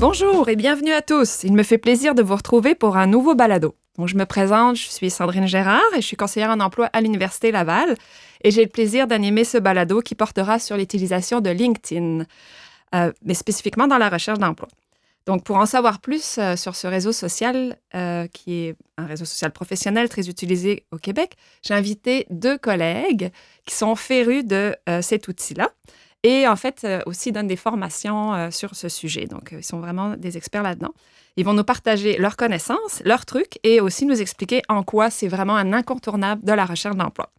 Bonjour et bienvenue à tous. Il me fait plaisir de vous retrouver pour un nouveau balado. Donc, je me présente, je suis Sandrine Gérard et je suis conseillère en emploi à l'Université Laval et j'ai le plaisir d'animer ce balado qui portera sur l'utilisation de LinkedIn, euh, mais spécifiquement dans la recherche d'emploi. Donc, pour en savoir plus euh, sur ce réseau social, euh, qui est un réseau social professionnel très utilisé au Québec, j'ai invité deux collègues qui sont férus de cet outil-là et en fait euh, aussi donnent des formations euh, sur ce sujet. Donc, euh, ils sont vraiment des experts là-dedans. Ils vont nous partager leurs connaissances, leurs trucs et aussi nous expliquer en quoi c'est vraiment un incontournable de la recherche d'emploi.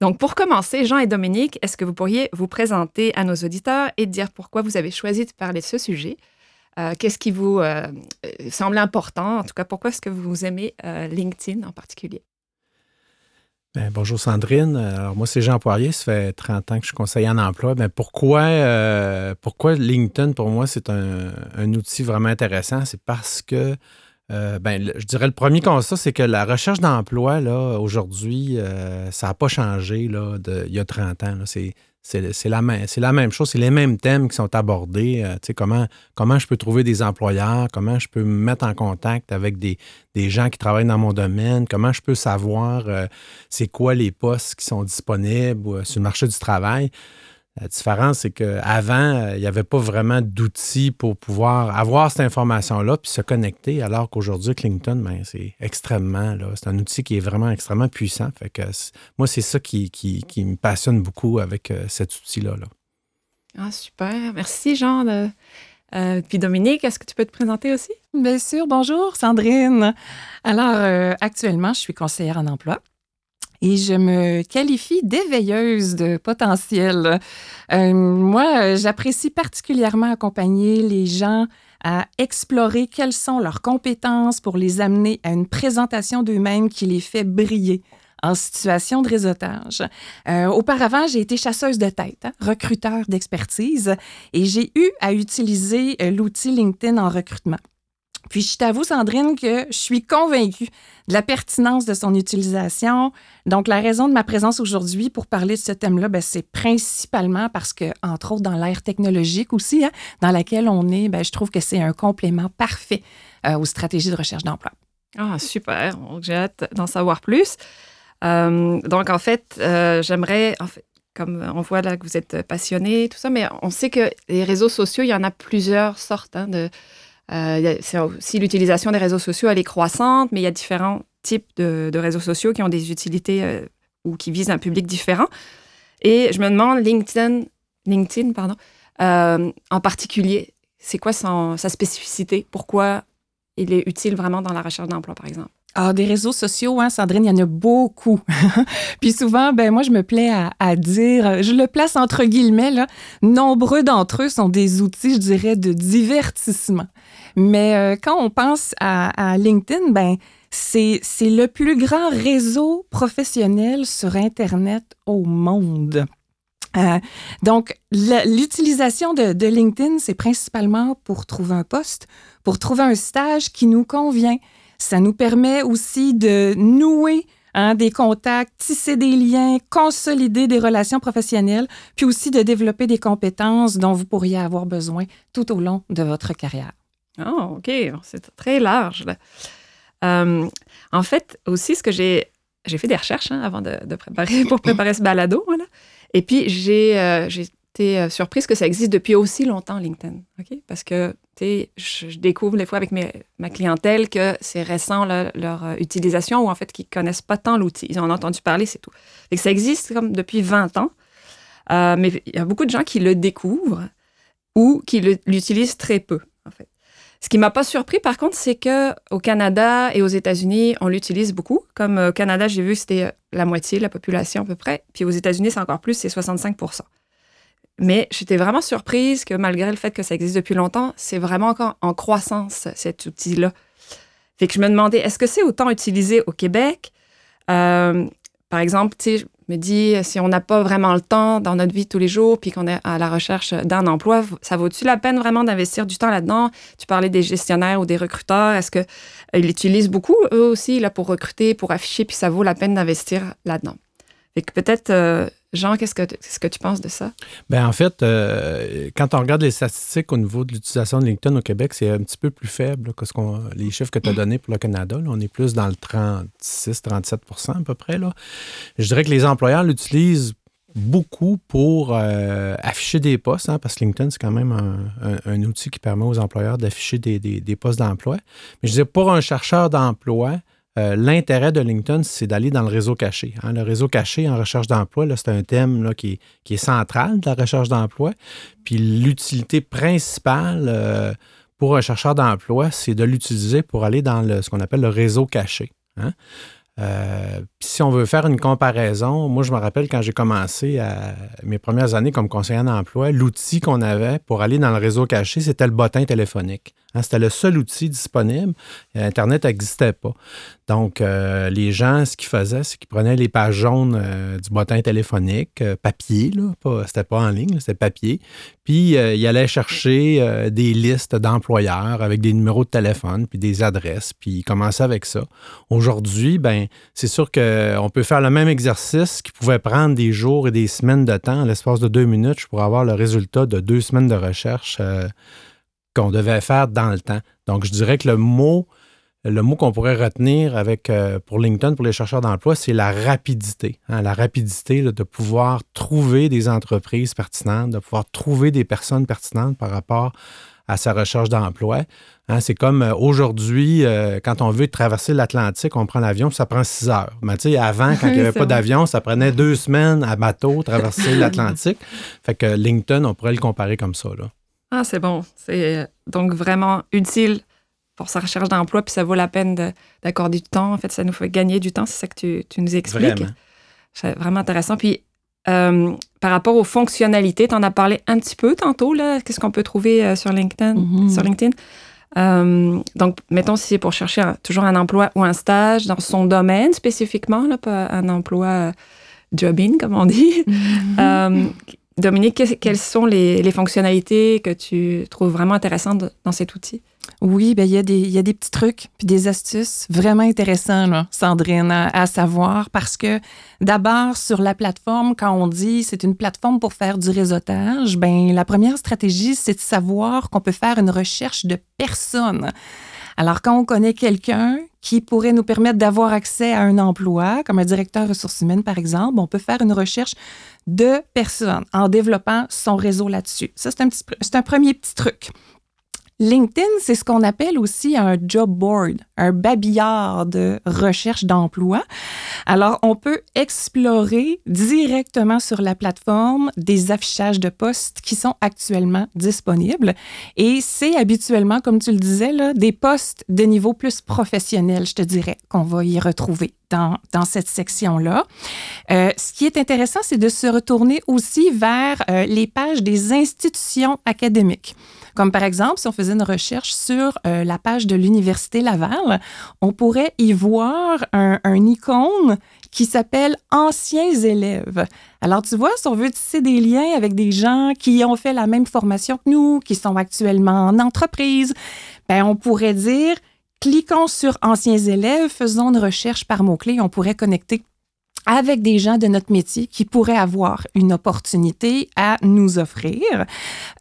Donc, pour commencer, Jean et Dominique, est-ce que vous pourriez vous présenter à nos auditeurs et dire pourquoi vous avez choisi de parler de ce sujet? Qu'est-ce qui vous semble important? En tout cas, pourquoi est-ce que vous aimez LinkedIn en particulier? Ben, bonjour Sandrine. Alors moi, c'est Jean Poirier. Ça fait 30 ans que je suis conseiller en emploi. Ben, pourquoi, euh, pourquoi LinkedIn, pour moi, c'est un, outil vraiment intéressant? C'est parce que, euh, ben, je dirais, le premier constat, c'est que la recherche d'emploi, aujourd'hui, euh, ça n'a pas changé là, il y a 30 ans. C'est c'est la, même chose, c'est les mêmes thèmes qui sont abordés. Euh, comment, comment je peux trouver des employeurs, comment je peux me mettre en contact avec des, gens qui travaillent dans mon domaine, comment je peux savoir euh, c'est quoi les postes qui sont disponibles euh, sur le marché du travail. La différence, c'est qu'avant, euh, il n'y avait pas vraiment d'outils pour pouvoir avoir cette information-là puis se connecter, alors qu'aujourd'hui, LinkedIn, ben, c'est extrêmement, là, c'est un outil qui est vraiment extrêmement puissant. Fait que moi, c'est ça qui, qui, me passionne beaucoup avec euh, cet outil-là. Là. Ah, super. Merci, Jean. Euh, puis Dominique, est-ce que tu peux te présenter aussi? Bien sûr. Bonjour, Sandrine. Alors, actuellement, je suis conseillère en emploi et je me qualifie d'éveilleuse de potentiel. Euh, moi, j'apprécie particulièrement accompagner les gens à explorer quelles sont leurs compétences pour les amener à une présentation d'eux-mêmes qui les fait briller en situation de réseautage. Euh, auparavant, j'ai été chasseuse de tête, hein, recruteur d'expertise, et j'ai eu à utiliser euh, l'outil LinkedIn en recrutement. Puis je t'avoue, Sandrine, que je suis convaincue de la pertinence de son utilisation. Donc, la raison de ma présence aujourd'hui pour parler de ce thème-là, ben, c'est principalement parce que, entre autres, dans l'ère technologique aussi, hein, dans laquelle on est, ben, je trouve que c'est un complément parfait euh, aux stratégies de recherche d'emploi. Ah, super. J'ai hâte d'en savoir plus. Euh, donc, en fait, euh, j'aimerais, comme on voit là que vous êtes passionné, tout ça, mais on sait que les réseaux sociaux, il y en a plusieurs sortes hein, de euh, l'utilisation des réseaux sociaux, elle est croissante, mais il y a différents types de, réseaux sociaux qui ont des utilités euh, ou qui visent un public différent. Et je me demande, LinkedIn, LinkedIn pardon, euh, en particulier, c'est quoi sa spécificité? Pourquoi il est utile vraiment dans la recherche d'emploi, par exemple? Ah, des réseaux sociaux, hein, Sandrine, il y en a beaucoup. Puis souvent, ben moi, je me plais à, dire, je le place entre guillemets, là, nombreux d'entre eux sont des outils, je dirais, de divertissement. Mais euh, quand on pense à, LinkedIn, ben c'est le plus grand réseau professionnel sur Internet au monde. Euh, donc, l'utilisation de, LinkedIn, c'est principalement pour trouver un poste, pour trouver un stage qui nous convient. Ça nous permet aussi de nouer hein, des contacts, tisser des liens, consolider des relations professionnelles, puis aussi de développer des compétences dont vous pourriez avoir besoin tout au long de votre carrière. Oh, OK. C'est très large. Euh, en fait, aussi, ce que j'ai. J'ai fait des recherches hein, avant de, préparer, pour préparer ce balado. Et puis, j'ai euh, été euh, surprise que ça existe depuis aussi longtemps, LinkedIn. OK? Parce que je, je découvre des fois avec mes, ma clientèle que c'est récent leur utilisation ou en fait qu'ils connaissent pas tant l'outil. Ils en ont entendu parler, c'est tout. Et ça existe comme depuis 20 ans. mais il y a beaucoup de gens qui le découvrent ou qui l'utilisent très peu. Ce qui m'a pas surpris, par contre, c'est que au Canada et aux États-Unis, on l'utilise beaucoup. Comme euh, au Canada, j'ai vu que c'était euh, la moitié de la population à peu près. Puis aux États-Unis, c'est encore plus, c'est 65% Mais j'étais vraiment surprise que malgré le fait que ça existe depuis longtemps, c'est vraiment encore en croissance, cet outil-là. Fait que je me demandais, est-ce que c'est autant utilisé au Québec? Euh, par exemple, tu je me dis, si on n'a pas vraiment le temps dans notre vie tous les jours, puis qu'on est à la recherche d'un emploi, ça vaut-tu la peine vraiment d'investir du temps là-dedans? Tu parlais des gestionnaires ou des recruteurs. Est-ce qu'ils l'utilisent beaucoup, eux aussi, là, pour recruter, pour afficher, puis ça vaut la peine d'investir là-dedans? Que peut-être, euh, Jean, qu'est-ce que, qu'est-ce que tu penses de ça? Bien, en fait, euh, quand on regarde les statistiques au niveau de l'utilisation de LinkedIn au Québec, c'est un petit peu plus faible que ce qu'on, les chiffres que tu as mm. donnés pour le Canada. on est plus dans le 36-37% à peu près. Là. Je dirais que les employeurs l'utilisent beaucoup pour euh, afficher des postes, hein, parce que LinkedIn, c'est quand même un, outil qui permet aux employeurs d'afficher des, des postes d'emploi. Mais je disais, pour un chercheur d'emploi, euh, l'intérêt de LinkedIn, c'est d'aller dans le réseau caché. Hein. Le réseau caché en recherche d'emploi, c'est un thème qui, est, central de la recherche d'emploi. Puis l'utilité principale euh, pour un chercheur d'emploi, c'est de l'utiliser pour aller dans ce qu'on appelle le réseau caché. Hein. Euh, si on veut faire une comparaison, moi je me rappelle quand j'ai commencé à mes premières années comme conseiller d'emploi, l'outil qu'on avait pour aller dans le réseau caché, c'était le bottin téléphonique. Hein, c'était le seul outil disponible. Internet n'existait pas. Donc, euh, les gens, ce qu'ils faisaient, c'est qu'ils prenaient les pages jaunes euh, du bottin téléphonique, papier, là, c'était pas en ligne, c'était papier, puis ils allaient chercher des listes d'employeurs avec des numéros de téléphone, puis des adresses, puis ils commençaient avec ça. Aujourd'hui, ben, c'est sûr qu'on peut faire le même exercice qui pouvait prendre des jours et des semaines de temps. En l'espace de deux minutes, je pourrais avoir le résultat de deux semaines de recherche qu'on devait faire dans le temps. Donc, je dirais que le mot, le mot qu'on pourrait retenir avec, euh, pour LinkedIn, pour les chercheurs d'emploi, c'est la rapidité. Hein, la rapidité de pouvoir trouver des entreprises pertinentes, de pouvoir trouver des personnes pertinentes par rapport à sa recherche d'emploi. Hein, c'est comme euh, aujourd'hui, euh, quand on veut traverser l'Atlantique, on prend l'avion, ça prend six heures. Mais tu sais, avant, quand il n'y avait pas d'avion, ça prenait deux semaines à bateau traverser l'Atlantique. Fait que LinkedIn, on pourrait le comparer comme ça. Là. Ah, c'est bon. C'est donc vraiment utile pour sa recherche d'emploi, puis ça vaut la peine d'accorder du temps. En fait, ça nous fait gagner du temps, c'est ça que tu, tu nous expliques. Vraiment. C'est vraiment intéressant. Puis, euh, par rapport aux fonctionnalités, tu en as parlé un petit peu tantôt, là. Qu'est-ce qu'on peut trouver euh, sur LinkedIn? Mm-hmm. Sur LinkedIn? donc, mettons si c'est pour chercher toujours un emploi ou un stage dans son domaine spécifiquement, là, pas un emploi jobbing, comme on dit. Mm-hmm. Dominique, quelles sont les, fonctionnalités que tu trouves vraiment intéressantes dans cet outil? Oui, ben, il, y a des, y a des petits trucs puis des astuces vraiment intéressants, là, Sandrine, à, savoir parce que d'abord, sur la plateforme, quand on dit c'est une plateforme pour faire du réseautage, ben, la première stratégie, c'est de savoir qu'on peut faire une recherche de personnes. Alors, quand on connaît quelqu'un qui pourrait nous permettre d'avoir accès à un emploi, comme un directeur ressources humaines, par exemple, on peut faire une recherche de personnes en développant son réseau là-dessus. Ça, c'est un, un premier petit truc. LinkedIn, c'est ce qu'on appelle aussi un job board, un babillard de recherche d'emploi. Alors, on peut explorer directement sur la plateforme des affichages de postes qui sont actuellement disponibles. Et c'est habituellement, comme tu le disais, là, des postes de niveau plus professionnel, je te dirais, qu'on va y retrouver dans, dans cette section-là. Euh, ce qui est intéressant, c'est de se retourner aussi vers euh, les pages des institutions académiques. Comme par exemple, si on faisait une recherche sur euh, la page de l'Université Laval, on pourrait y voir un, icône qui s'appelle Anciens élèves. Alors, tu vois, si on veut tisser des liens avec des gens qui ont fait la même formation que nous, qui sont actuellement en entreprise, ben, on pourrait dire, cliquons sur Anciens élèves, faisons une recherche par mots-clés, on pourrait connecter avec des gens de notre métier qui pourraient avoir une opportunité à nous offrir.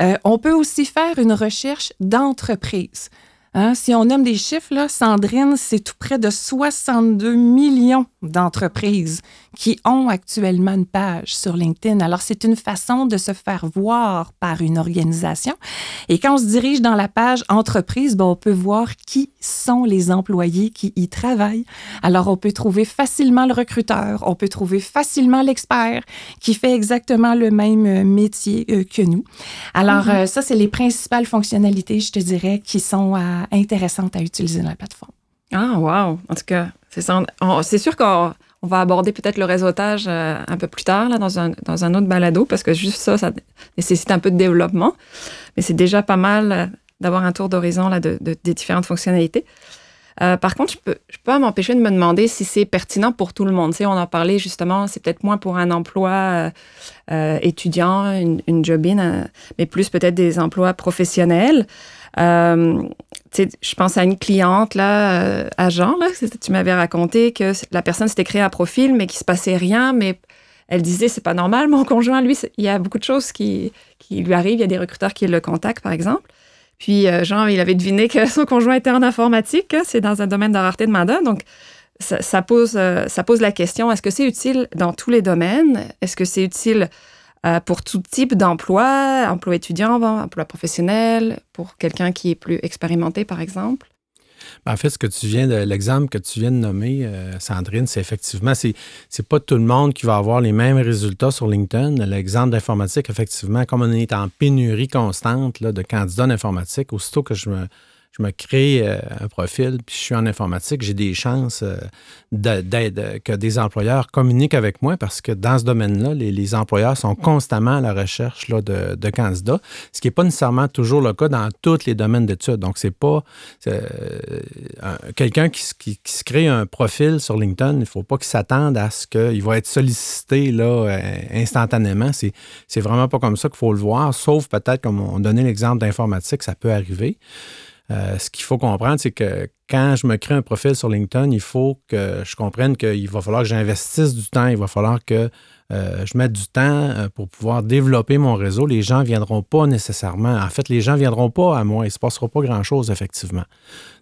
Euh, on peut aussi faire une recherche d'entreprise. Hein, si on nomme des chiffres, là, Sandrine, c'est tout près de 62 millions d'entreprises qui ont actuellement une page sur LinkedIn. Alors, c'est une façon de se faire voir par une organisation. Et quand on se dirige dans la page entreprise, ben, on peut voir qui sont les employés qui y travaillent. Alors, on peut trouver facilement le recruteur, on peut trouver facilement l'expert qui fait exactement le même euh, métier euh, que nous. Alors, mm-hmm. euh, ça, c'est les principales fonctionnalités, je te dirais, qui sont intéressantes à utiliser dans la plateforme. Ah, wow! En tout cas, c'est sûr qu'on on va aborder peut-être le réseautage euh, un peu plus tard dans, un, autre balado parce que juste ça, ça nécessite un peu de développement. Mais c'est déjà pas mal euh, d'avoir un tour d'horizon de, des différentes fonctionnalités. Euh, par contre, je peux, je m'empêcher de me demander si c'est pertinent pour tout le monde. Tu on en parlait justement, c'est peut-être moins pour un emploi étudiant, une, une job-in, mais plus peut-être des emplois professionnels. Euh, je pense à une cliente, là, agent, là, tu m'avais raconté que la personne s'était créé un profil, mais qu'il se passait rien, mais elle disait, c'est pas normal, mon conjoint, lui, il y a beaucoup de choses qui, lui arrivent. Il y a des recruteurs qui le contactent, par exemple. Puis, euh, Jean, il avait deviné que son conjoint était en informatique. Hein, c'est dans un domaine de rareté de. Donc, ça, pose, euh, ça pose la question, est-ce que c'est utile dans tous les domaines? Est-ce que c'est utile euh, pour tout type d'emploi, emploi étudiant, emploi professionnel, pour quelqu'un qui est plus expérimenté, par exemple? Ben, en fait, ce que tu viens de l'exemple que tu viens de nommer, euh, Sandrine, c'est effectivement, c'est, c'est pas tout le monde qui va avoir les mêmes résultats sur LinkedIn. L'exemple d'informatique, effectivement, comme on est en pénurie constante là, de candidats en informatique, aussitôt que je me je me crée euh, un profil, puis je suis en informatique, j'ai des chances euh, d'aide, que des employeurs communiquent avec moi parce que dans ce domaine-là, les, employeurs sont constamment à la recherche là, de, candidats, ce qui n'est pas nécessairement toujours le cas dans tous les domaines d'études. Donc, c'est pas euh, quelqu'un qui, se crée un profil sur LinkedIn, il ne faut pas qu'il s'attende à ce qu'il va être sollicité là, instantanément. C'est vraiment pas comme ça qu'il faut le voir, sauf peut-être, comme on donnait l'exemple d'informatique, ça peut arriver. Euh, ce qu'il faut comprendre, c'est que quand je me crée un profil sur LinkedIn, il faut que je comprenne qu'il va falloir que j'investisse du temps, il va falloir que euh, je mette du temps euh, pour pouvoir développer mon réseau. Les gens ne viendront pas nécessairement. En fait, les gens ne viendront pas à moi. Il ne se passera pas grand-chose, effectivement.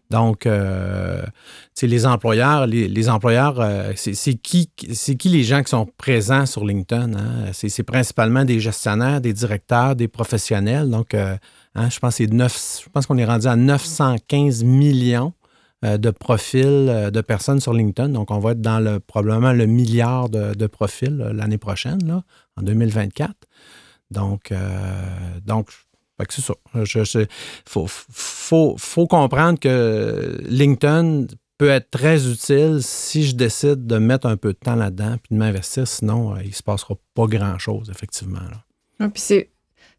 Donc, les employeurs, les, employeurs, c'est qui, qui les gens qui sont présents sur LinkedIn? Hein? C'est principalement des gestionnaires, des directeurs, des professionnels. Donc, Hein, je pense qu'on est rendu à 915 millions euh, de profils euh, de personnes sur LinkedIn. Donc, on va être dans le, probablement le milliard de, profils euh, l'année prochaine, là, en 2024. Donc, donc c'est ça. Il faut, comprendre que LinkedIn peut être très utile si je décide de mettre un peu de temps là-dedans puis de m'investir. Sinon, il ne se passera pas grand-chose, effectivement. Là. puis c'est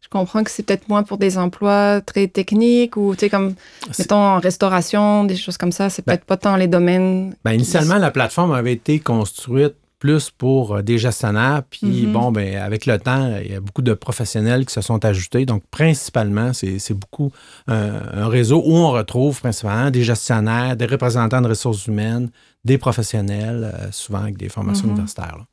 je comprends que c'est peut-être moins pour des emplois très techniques ou, tu sais, comme, mettons, en restauration, des choses comme ça. C'est ben peut-être pas tant les domaines. Ben, initialement, la plateforme avait été construite plus pour euh, des gestionnaires. Puis, mm-hmm. bon, ben, avec le temps, il y a beaucoup de professionnels qui se sont ajoutés. Donc, principalement, c'est beaucoup un réseau où on retrouve principalement des gestionnaires, des représentants de ressources humaines, des professionnels, euh, souvent avec des formations mm-hmm. universitaires.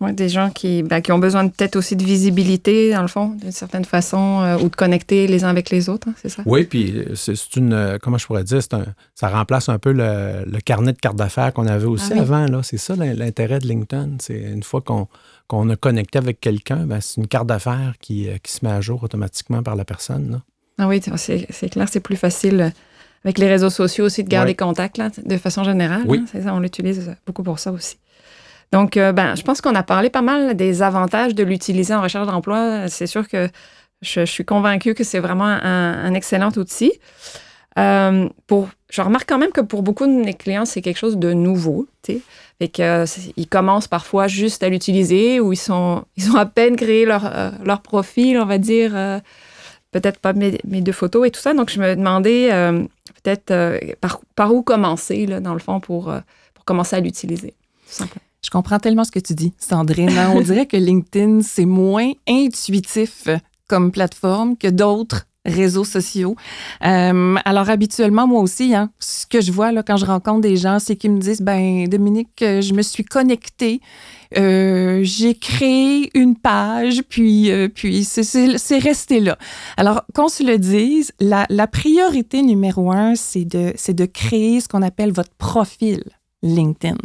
Oui, des gens qui, ben, qui ont besoin peut-être aussi de visibilité, dans le fond, d'une certaine façon, euh, ou de connecter les uns avec les autres, hein, c'est ça? Oui, puis c'est une, euh, comment je pourrais dire, un, ça remplace un peu le, carnet de carte d'affaires qu'on avait aussi ah avant. Là. C'est ça l'intérêt de LinkedIn. C'est une fois qu'on, qu'on a connecté avec quelqu'un, ben, c'est une carte d'affaires qui, euh, qui, se met à jour automatiquement par la personne. Là. Ah oui, c'est, clair, c'est plus facile avec les réseaux sociaux aussi de garder contact là, de façon générale. Oui. Hein, c'est ça, on l'utilise beaucoup pour ça aussi. Donc, euh, ben, je pense qu'on a parlé pas mal des avantages de l'utiliser en recherche d'emploi. C'est sûr que je, suis convaincue que c'est vraiment un, excellent outil. Euh, pour, je remarque quand même que pour beaucoup de mes clients, c'est quelque chose de nouveau. Et qu'ils commencent parfois juste à l'utiliser ou ils, sont, ils ont à peine créé leur, euh, profil, on va dire, peut-être pas mes, deux photos et tout ça. Donc, je me demandais peut-être par, où commencer, dans le fond, pour, pour commencer à l'utiliser, tout simplement. Je comprends tellement ce que tu dis, Sandrine. Hein. On dirait que LinkedIn, c'est moins intuitif comme plateforme que d'autres réseaux sociaux. Euh, alors habituellement, moi aussi, hein, ce que je vois là, quand je rencontre des gens, c'est qu'ils me disent, ben Dominique, euh, je me suis connectée, euh, j'ai créé une page, puis, puis c'est resté là. Alors qu'on se le dise, la, priorité numéro un, c'est de, de créer ce qu'on appelle votre profil LinkedIn.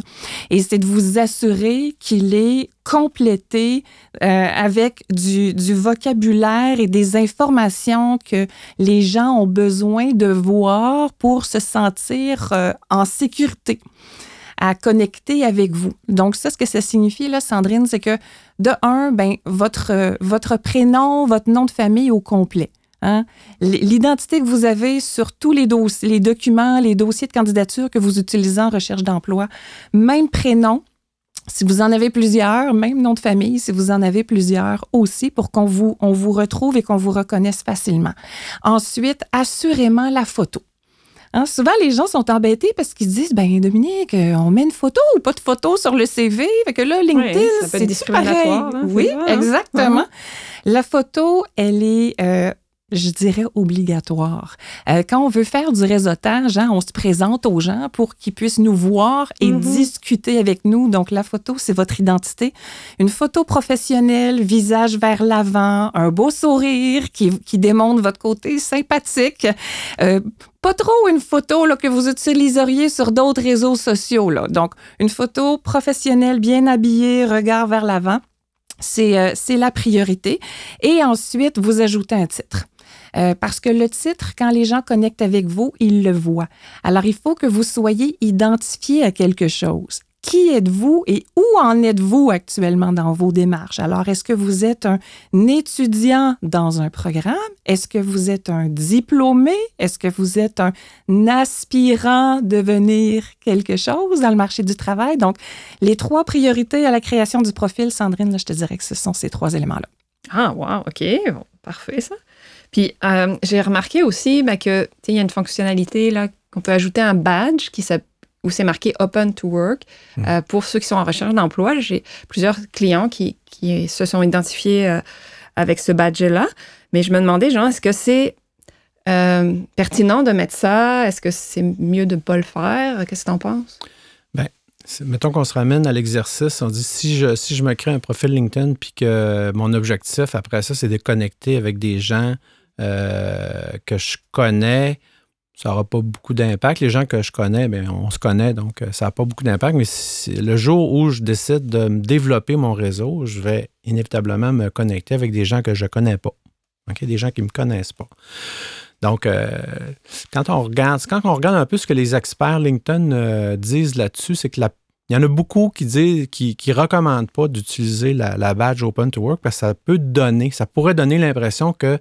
Et c'est de vous assurer qu'il est complété euh, avec du, vocabulaire et des informations que les gens ont besoin de voir pour se sentir euh, en sécurité à connecter avec vous. Donc, ça, ce que ça signifie, là, Sandrine, c'est que de un, ben, votre, votre prénom, votre nom de famille au complet. Hein? L'identité que vous avez sur tous les, les documents, les dossiers de candidature que vous utilisez en recherche d'emploi, même prénom, si vous en avez plusieurs, même nom de famille, si vous en avez plusieurs aussi, pour qu'on vous, on vous retrouve et qu'on vous reconnaisse facilement. Ensuite, assurément la photo. Hein, souvent, les gens sont embêtés parce qu'ils se disent, ben Dominique, on met une photo ou pas de photo sur le CV? Fait que là, LinkedIn, c'est pareil. Hein, oui, hein? exactement. La photo, elle est euh, je dirais obligatoire. Euh, quand on veut faire du réseautage, hein, on se présente aux gens pour qu'ils puissent nous voir et Mhm. discuter avec nous. Donc, la photo, c'est votre identité. Une photo professionnelle, visage vers l'avant, un beau sourire qui, qui démontre votre côté sympathique. Euh, pas trop une photo là, que vous utiliseriez sur d'autres réseaux sociaux. Là. Donc, une photo professionnelle, bien habillée, regard vers l'avant. C'est euh, c'est la priorité. Et ensuite, vous ajoutez un titre. Euh, parce que le titre, quand les gens connectent avec vous, ils le voient. Alors, il faut que vous soyez identifié à quelque chose. Qui êtes-vous et où en êtes-vous actuellement dans vos démarches? Alors, est-ce que vous êtes un étudiant dans un programme? Est-ce que vous êtes un diplômé? Est-ce que vous êtes un aspirant devenir quelque chose dans le marché du travail? Donc, les trois priorités à la création du profil, Sandrine, je te dirais que ce sont ces trois éléments-là. Ah, wow, OK. Parfait, ça. Puis, euh, j'ai remarqué aussi ben, que, tu sais, il y a une fonctionnalité là qu'on peut ajouter un badge qui où c'est marqué Open to Work. Euh, pour ceux qui sont en recherche d'emploi, j'ai plusieurs clients qui, qui se sont identifiés euh, avec ce badge-là. Mais je me demandais, genre, est-ce que c'est pertinent de mettre ça? Est-ce que c'est mieux de ne pas le faire? Qu'est-ce que tu en penses? C'est- Mettons qu'on se ramène à l'exercice, on dit si je, si je me crée un profil LinkedIn puis que mon objectif après ça, c'est de connecter avec des gens que je connais, ça n'aura pas beaucoup d'impact. Les gens que je connais, bien, on se connaît, donc euh, ça n'a pas beaucoup d'impact. Mais le jour où je décide de développer mon réseau, je vais inévitablement me connecter avec des gens que je ne connais pas. OK? Des gens qui ne me connaissent pas. Donc, euh, quand on regarde, quand on regarde un peu ce que les experts LinkedIn euh, disent là-dessus, c'est que il y en a beaucoup qui disent, qui, qui recommandent pas d'utiliser la, la badge Open to Work parce que ça peut donner, ça pourrait donner l'impression que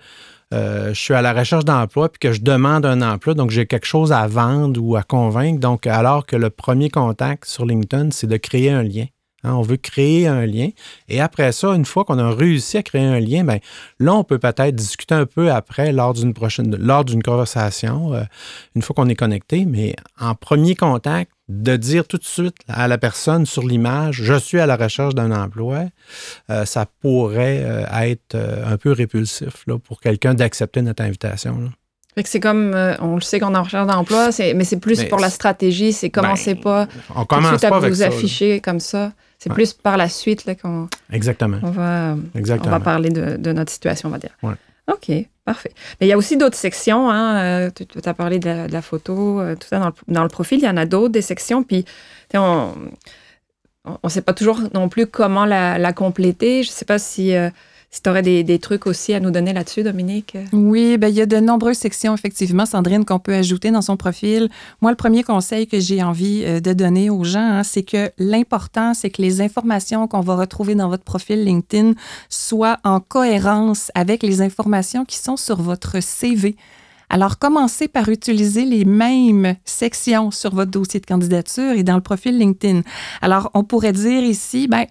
euh, je suis à la recherche d'emploi puis que je demande un emploi, donc j'ai quelque chose à vendre ou à convaincre. Donc, alors que le premier contact sur LinkedIn, c'est de créer un lien. Hein, on veut créer un lien. Et après ça, une fois qu'on a réussi à créer un lien, ben là, on peut peut-être discuter un peu après lors d'une prochaine, lors d'une conversation, euh, une fois qu'on est connecté. Mais en premier contact, de dire tout de suite à la personne sur l'image, je suis à la recherche d'un emploi, euh, ça pourrait euh, être euh, un peu répulsif là, pour quelqu'un d'accepter notre invitation. là. Fait que c'est comme, euh, on le sait qu'on est en recherche d'emploi, mais c'est plus Mais pour la stratégie, c'est commencez Ben, pas On tout de suite pas à avec vous ça. là. afficher comme ça. C'est Ouais. plus par la suite là, qu'on Exactement. on va, on Exactement. va parler de, de notre situation, on va dire. Ouais. OK, parfait. Mais il y a aussi d'autres sections. Hein, euh, tu as parlé de la, photo, euh, tout ça dans le, profil. Il y en a d'autres, des sections. Puis, on ne sait pas toujours non plus comment la, la compléter. Je ne sais pas si, euh, si tu aurais des, trucs aussi à nous donner là-dessus, Dominique? Oui, ben, il y a de nombreuses sections, effectivement, Sandrine, qu'on peut ajouter dans son profil. Moi, le premier conseil que j'ai envie euh, de donner aux gens, hein, c'est que l'important, c'est que les informations qu'on va retrouver dans votre profil LinkedIn soient en cohérence avec les informations qui sont sur votre CV. Alors, commencez par utiliser les mêmes sections sur votre dossier de candidature et dans le profil LinkedIn. Alors, on pourrait dire ici, ben,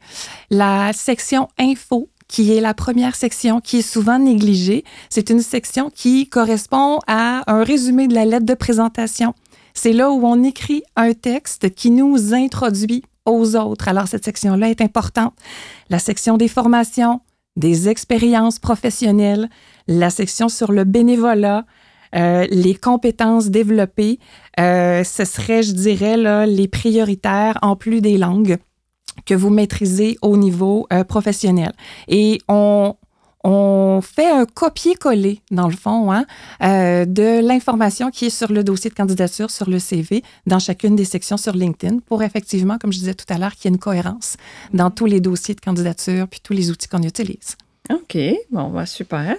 la section info, qui est la première section qui est souvent négligée, c'est une section qui correspond à un résumé de la lettre de présentation. C'est là où on écrit un texte qui nous introduit aux autres. Alors, cette section-là est importante. La section des formations, des expériences professionnelles, la section sur le bénévolat, euh, les compétences développées, euh, ce serait, je dirais, là, les prioritaires en plus des langues que vous maîtrisez au niveau euh, professionnel. Et on, on fait un copier-coller, dans le fond, hein, euh, de l'information qui est sur le dossier de candidature, sur le CV, dans chacune des sections sur LinkedIn, pour effectivement, comme je disais tout à l'heure, qu'il y ait une cohérence dans tous les dossiers de candidature, puis tous les outils qu'on utilise. OK, bon, bah, super.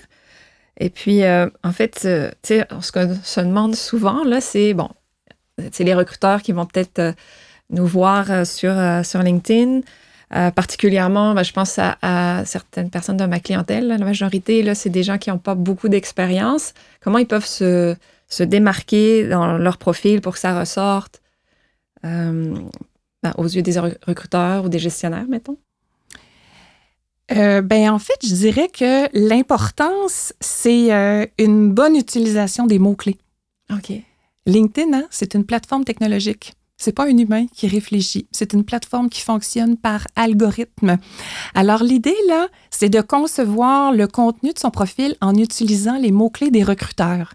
Et puis, euh, en fait, tu sais, ce qu'on se demande souvent, là, c'est, bon, c'est les recruteurs qui vont peut-être nous voir euh, sur, euh, sur LinkedIn. Euh, particulièrement, ben, je pense à, à certaines personnes de ma clientèle. La majorité, là, c'est des gens qui n'ont pas beaucoup d'expérience. Comment ils peuvent se, se démarquer dans leur profil pour que ça ressorte euh, ben, aux yeux des re- recruteurs ou des gestionnaires, mettons? Euh, ben, en fait, je dirais que l'importance, c'est une bonne utilisation des mots-clés. OK. LinkedIn, hein, c'est une plateforme technologique. C'est pas un humain qui réfléchit. C'est une plateforme qui fonctionne par algorithme. Alors, l'idée, là, c'est de concevoir le contenu de son profil en utilisant les mots-clés des recruteurs.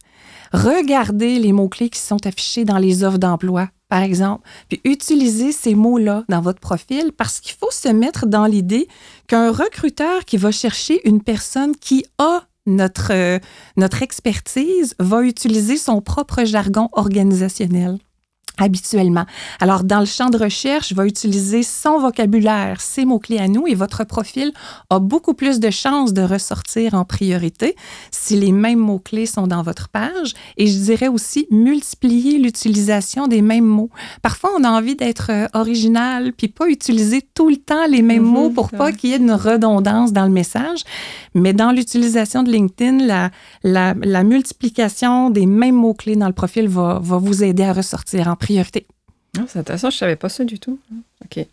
Regardez les mots-clés qui sont affichés dans les offres d'emploi, par exemple, puis utilisez ces mots-là dans votre profil parce qu'il faut se mettre dans l'idée qu'un recruteur qui va chercher une personne qui a notre, euh, notre expertise va utiliser son propre jargon organisationnel habituellement. Alors, dans le champ de recherche, va utiliser son vocabulaire, ses mots-clés à nous et votre profil a beaucoup plus de chances de ressortir en priorité si les mêmes mots-clés sont dans votre page. Et je dirais aussi multiplier l'utilisation des mêmes mots. Parfois, on a envie d'être euh, original puis pas utiliser tout le temps les mêmes mots pour pas qu'il y ait une redondance dans le message. Mais dans l'utilisation de LinkedIn, la, multiplication des mêmes mots-clés dans le profil va, vous aider à ressortir en priorité. Ah, c'est intéressant, je ne savais pas ça du tout. OK.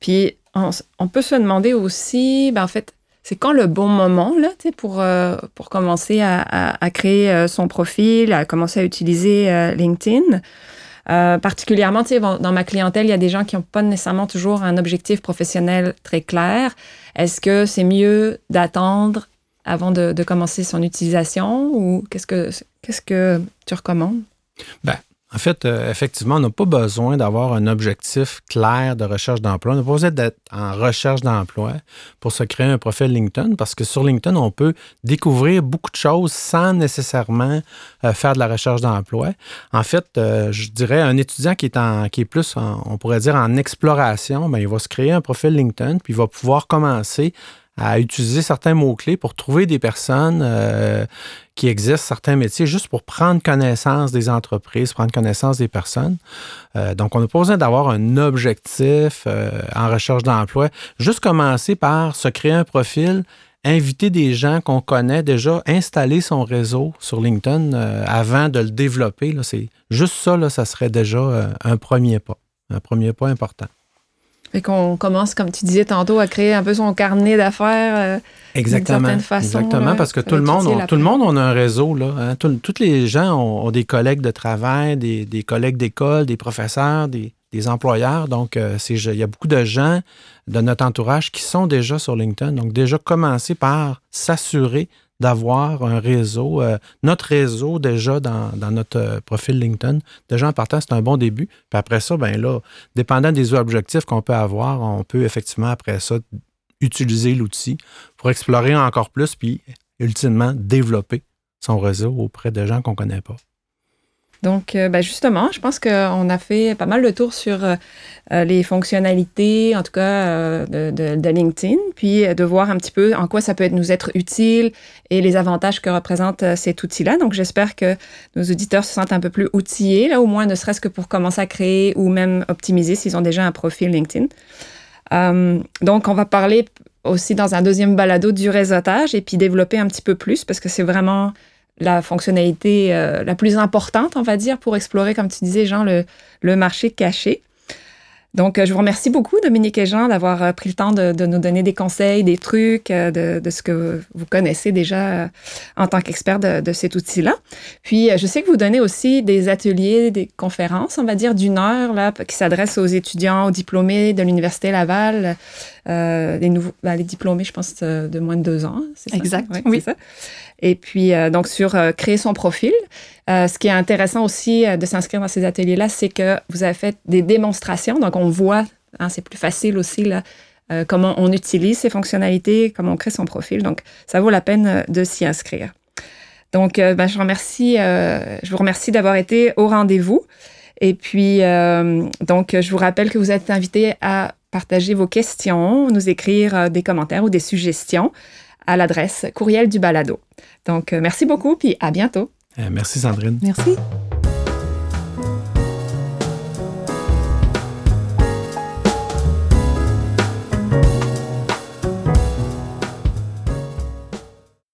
Puis, on, peut se demander aussi, ben, en fait, c'est quand le bon moment là, pour, euh, pour commencer à, créer euh, son profil, à commencer à utiliser euh, LinkedIn? Particulièrement, dans ma clientèle, il y a des gens qui n'ont pas nécessairement toujours un objectif professionnel très clair. Est-ce que c'est mieux d'attendre avant de, commencer son utilisation ou qu'est-ce que, que tu recommandes? Ben, en fait, euh, effectivement, on n'a pas besoin d'avoir un objectif clair de recherche d'emploi. On n'a pas besoin d'être en recherche d'emploi pour se créer un profil LinkedIn parce que sur LinkedIn, on peut découvrir beaucoup de choses sans nécessairement euh, faire de la recherche d'emploi. En fait, euh, je dirais un étudiant qui est, en, qui est plus, on pourrait dire, en exploration, bien, il va se créer un profil LinkedIn puis il va pouvoir commencer à utiliser certains mots-clés pour trouver des personnes euh, qui exercent certains métiers, juste pour prendre connaissance des entreprises, prendre connaissance des personnes. Euh, donc, on n'a pas besoin d'avoir un objectif euh, en recherche d'emploi. Juste commencer par se créer un profil, inviter des gens qu'on connaît déjà, installer son réseau sur LinkedIn avant de le développer. Juste ça, là, ça serait déjà un premier pas, un premier pas important. Et qu'on commence, comme tu disais tantôt, à créer un peu son carnet d'affaires. Euh, Exactement. Façon, Exactement, parce que tout le, monde, tout le monde, on a un réseau. Là, hein. tous les gens ont, des collègues de travail, des, collègues d'école, des professeurs, des, employeurs. Donc, euh, il y a beaucoup de gens de notre entourage qui sont déjà sur LinkedIn. Donc, déjà commencer par s'assurer d'avoir un réseau, euh, notre réseau déjà dans, notre euh, profil LinkedIn. Déjà en partant, c'est un bon début. Puis après ça, ben là, dépendant des objectifs qu'on peut avoir, on peut effectivement après ça utiliser l'outil pour explorer encore plus, puis ultimement développer son réseau auprès de gens qu'on ne connaît pas. Donc, euh, ben justement, je pense qu'on a fait pas mal de tours sur euh, euh, les fonctionnalités, en tout cas, de, LinkedIn, puis de voir un petit peu en quoi ça peut nous être utile et les avantages que représente cet outil-là. Donc, j'espère que nos auditeurs se sentent un peu plus outillés, là, au moins, ne serait-ce que pour commencer à créer ou même optimiser s'ils ont déjà un profil LinkedIn. donc, on va parler aussi dans un deuxième balado du réseautage et puis développer un petit peu plus parce que c'est vraiment la fonctionnalité euh, la plus importante, on va dire, pour explorer, comme tu disais, Jean, le, le marché caché. Donc, euh, je vous remercie beaucoup, Dominique et Jean, d'avoir euh, pris le temps de, nous donner des conseils, des trucs, de, de ce que vous connaissez déjà en tant qu'expert de, cet outil-là. Puis, je sais que vous donnez aussi des ateliers, des conférences, on va dire, d'une heure, là, qui s'adressent aux étudiants, aux diplômés de l'Université Laval, les, nouveaux, ben, les diplômés, je pense, de moins de deux ans. C'est ça? Exact, oui. Ça. Et puis, euh, donc, sur euh, créer son profil. Euh, ce qui est intéressant aussi de s'inscrire dans ces ateliers-là, c'est que vous avez fait des démonstrations. Donc, on voit, hein, c'est plus facile aussi, là, comment on utilise ces fonctionnalités, comment on crée son profil. Donc, ça vaut la peine de s'y inscrire. Donc, ben, je, remercie, je vous remercie d'avoir été au rendez-vous. Et puis, donc, je vous rappelle que vous êtes invité à partager vos questions, nous écrire des commentaires ou des suggestions à l'adresse courriel du balado. Donc, euh, merci beaucoup, puis à bientôt. Euh, merci Sandrine. Merci.